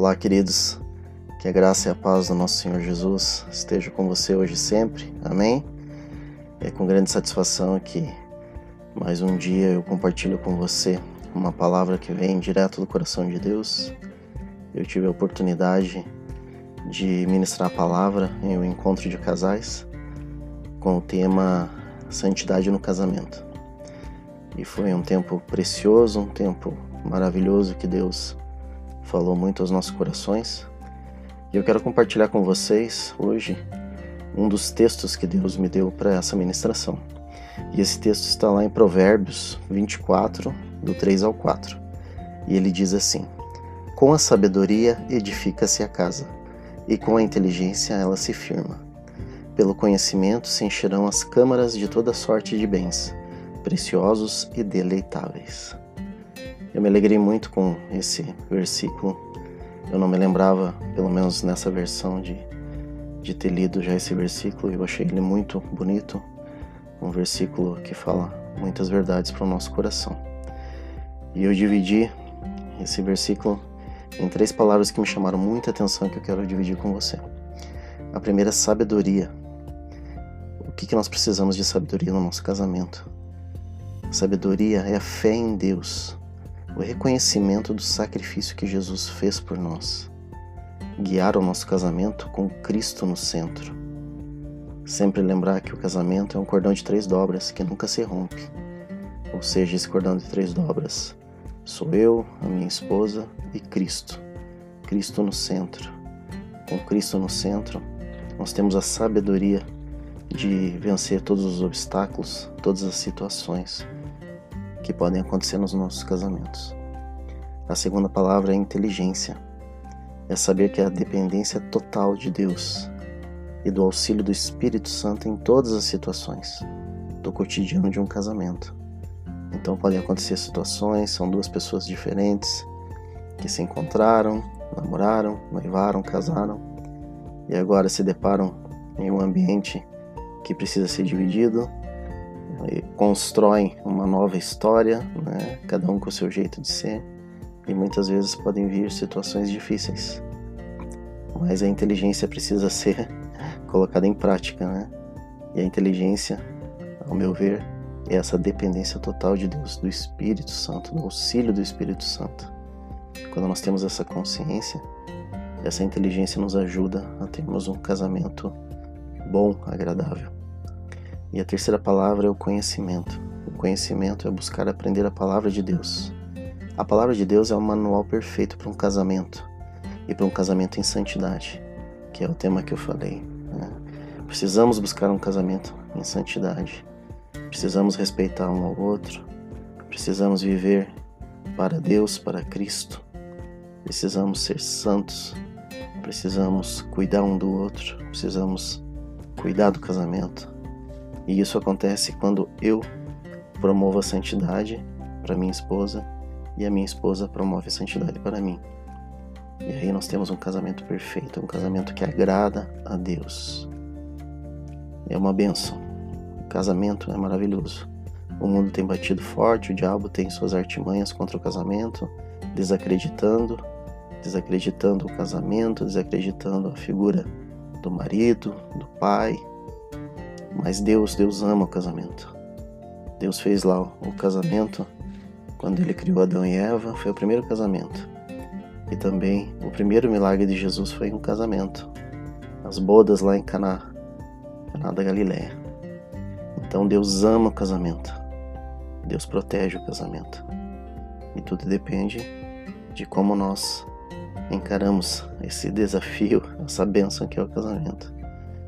Olá, queridos. Que a graça e a paz do nosso Senhor Jesus esteja com você hoje e sempre. Amém? É com grande satisfação que mais um dia eu compartilho com você uma palavra que vem direto do coração de Deus. Eu tive a oportunidade de ministrar a palavra em um encontro de casais com o tema Santidade no Casamento. E foi um tempo precioso, um tempo maravilhoso que Deus falou muito aos nossos corações. E eu quero compartilhar com vocês hoje um dos textos que Deus me deu para essa ministração. E esse texto está lá em Provérbios 24, do 3 ao 4. E ele diz assim: Com a sabedoria edifica-se a casa, e com a inteligência ela se firma. Pelo conhecimento se encherão as câmaras de toda sorte de bens, preciosos e deleitáveis. Eu me alegrei muito com esse versículo. Eu não me lembrava, pelo menos nessa versão, de, de ter lido já esse versículo. Eu achei ele muito bonito. Um versículo que fala muitas verdades para o nosso coração. E eu dividi esse versículo em três palavras que me chamaram muita atenção que eu quero dividir com você. A primeira é sabedoria. O que, que nós precisamos de sabedoria no nosso casamento? Sabedoria é a fé em Deus, o reconhecimento do sacrifício que Jesus fez por nós, guiar o nosso casamento com Cristo no centro. Sempre lembrar que o casamento é um cordão de três dobras que nunca se rompe. Ou seja, esse cordão de três dobras sou eu, a minha esposa e Cristo. Cristo no centro. Com Cristo no centro, nós temos a sabedoria de vencer todos os obstáculos, todas as situações que podem acontecer nos nossos casamentos. A segunda palavra é inteligência. É saber que a dependência total de Deus e do auxílio do Espírito Santo em todas as situações do cotidiano de um casamento. Então podem acontecer situações, são duas pessoas diferentes que se encontraram, namoraram, noivaram, casaram e agora se deparam em um ambiente que precisa ser dividido constroem uma nova história, né? cada um com o seu jeito de ser, e muitas vezes podem vir situações difíceis. Mas a inteligência precisa ser colocada em prática, né? E a inteligência, ao meu ver, é essa dependência total de Deus, do Espírito Santo, do auxílio do Espírito Santo. Quando nós temos essa consciência, essa inteligência nos ajuda a termos um casamento bom, agradável. E a terceira palavra é o conhecimento. O conhecimento é buscar aprender a palavra de Deus. A palavra de Deus é o manual perfeito para um casamento e para um casamento em santidade, que é o tema que eu falei. Né? Precisamos buscar um casamento em santidade. Precisamos respeitar um ao outro. Precisamos viver para Deus, para Cristo. Precisamos ser santos. Precisamos cuidar um do outro. Precisamos cuidar do casamento e isso acontece quando eu promovo a santidade para minha esposa e a minha esposa promove a santidade para mim. E aí nós temos um casamento perfeito, um casamento que agrada a Deus. É uma benção. O casamento é maravilhoso. O mundo tem batido forte, o diabo tem suas artimanhas contra o casamento, desacreditando, desacreditando o casamento, desacreditando a figura do marido, do pai, mas Deus, Deus ama o casamento. Deus fez lá o casamento quando ele criou Adão e Eva, foi o primeiro casamento. E também o primeiro milagre de Jesus foi um casamento. As bodas lá em Caná, Caná da Galiléia. Então Deus ama o casamento. Deus protege o casamento. E tudo depende de como nós encaramos esse desafio, essa bênção que é o casamento.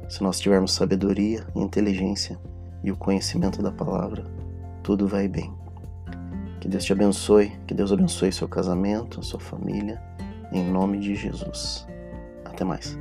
Se nós tivermos sabedoria, inteligência e o conhecimento da palavra, tudo vai bem. Que Deus te abençoe, que Deus abençoe seu casamento, sua família, em nome de Jesus. Até mais.